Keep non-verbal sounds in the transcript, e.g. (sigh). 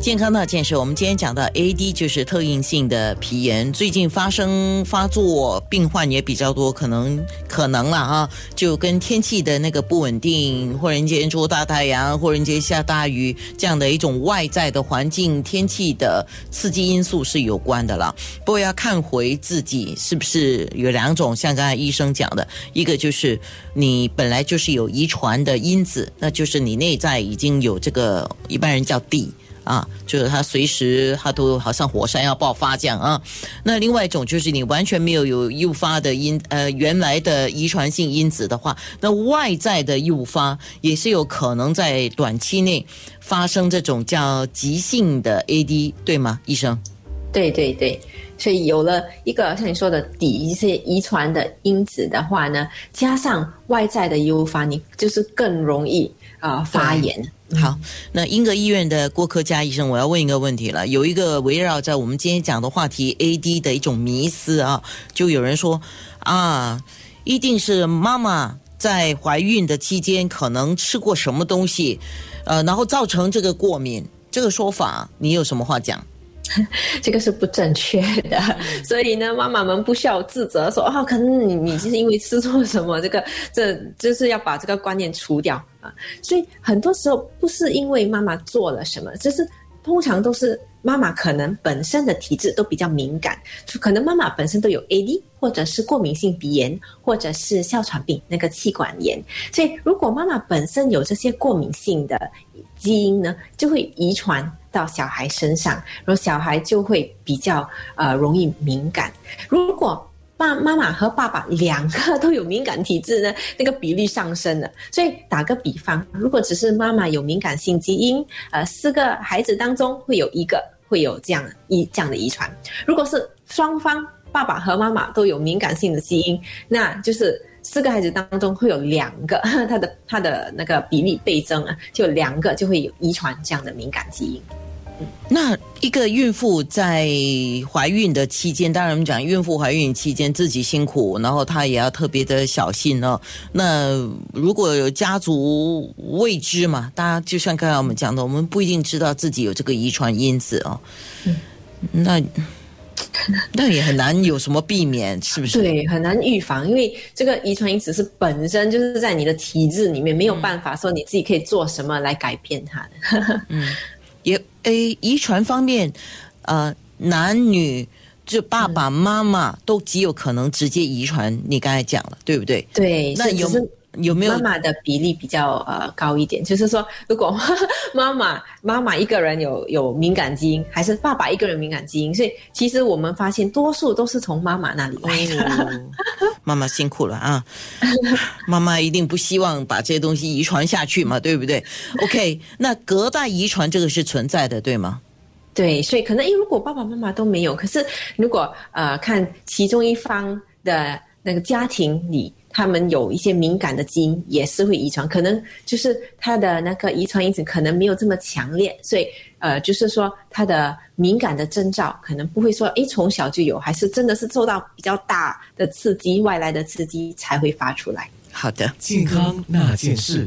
健康那件事，我们今天讲到 AD 就是特应性的皮炎，最近发生发作病患也比较多，可能可能了啊，就跟天气的那个不稳定，忽然间出大太阳，忽然间下大雨，这样的一种外在的环境天气的刺激因素是有关的了。不过要看回自己是不是有两种，像刚才医生讲的，一个就是你本来就是有遗传的因子，那就是你内在已经有这个一般人叫 D。啊，就是它随时它都好像火山要爆发这样啊。那另外一种就是你完全没有有诱发的因呃原来的遗传性因子的话，那外在的诱发也是有可能在短期内发生这种叫急性的 AD，对吗，医生？对对对，所以有了一个像你说的底一些遗传的因子的话呢，加上外在的诱发，你就是更容易啊发言。好，那英格医院的郭科佳医生，我要问一个问题了。有一个围绕在我们今天讲的话题 AD 的一种迷思啊，就有人说啊，一定是妈妈在怀孕的期间可能吃过什么东西，呃，然后造成这个过敏。这个说法，你有什么话讲？这个是不正确的，(laughs) 所以呢，妈妈们不需要自责，说哦，可能你你是因为吃错什么，这个这就是要把这个观念除掉啊。所以很多时候不是因为妈妈做了什么，就是通常都是妈妈可能本身的体质都比较敏感，就可能妈妈本身都有 AD，或者是过敏性鼻炎，或者是哮喘病那个气管炎。所以如果妈妈本身有这些过敏性的基因呢，就会遗传。到小孩身上，然后小孩就会比较呃容易敏感。如果爸妈妈和爸爸两个 (laughs) 都有敏感体质呢，那个比例上升了。所以打个比方，如果只是妈妈有敏感性基因，呃，四个孩子当中会有一个会有这样一这样的遗传。如果是双方爸爸和妈妈都有敏感性的基因，那就是四个孩子当中会有两个，(laughs) 他的他的那个比例倍增啊，就两个就会有遗传这样的敏感基因。那一个孕妇在怀孕的期间，当然我们讲孕妇怀孕期间自己辛苦，然后她也要特别的小心哦。那如果有家族未知嘛，大家就像刚才我们讲的，我们不一定知道自己有这个遗传因子哦。嗯那 (laughs) 那也很难有什么避免，是不是？对，很难预防，因为这个遗传因子是本身就是在你的体质里面，没有办法说你自己可以做什么来改变它的。嗯。也诶，遗传方面，呃，男女就爸爸妈妈都极有可能直接遗传。你刚才讲了，对不对？对，那有。有没有妈妈的比例比较呃高一点？就是说，如果妈妈妈妈一个人有有敏感基因，还是爸爸一个人敏感基因？所以其实我们发现，多数都是从妈妈那里来的。(laughs) 妈妈辛苦了啊！(laughs) 妈妈一定不希望把这些东西遗传下去嘛，对不对？OK，那隔代遗传这个是存在的，对吗？对，所以可能因为如果爸爸妈妈都没有，可是如果呃看其中一方的那个家庭里。他们有一些敏感的基因也是会遗传，可能就是他的那个遗传因子可能没有这么强烈，所以呃，就是说他的敏感的征兆可能不会说诶从小就有，还是真的是受到比较大的刺激、外来的刺激才会发出来。好的，健康那件事。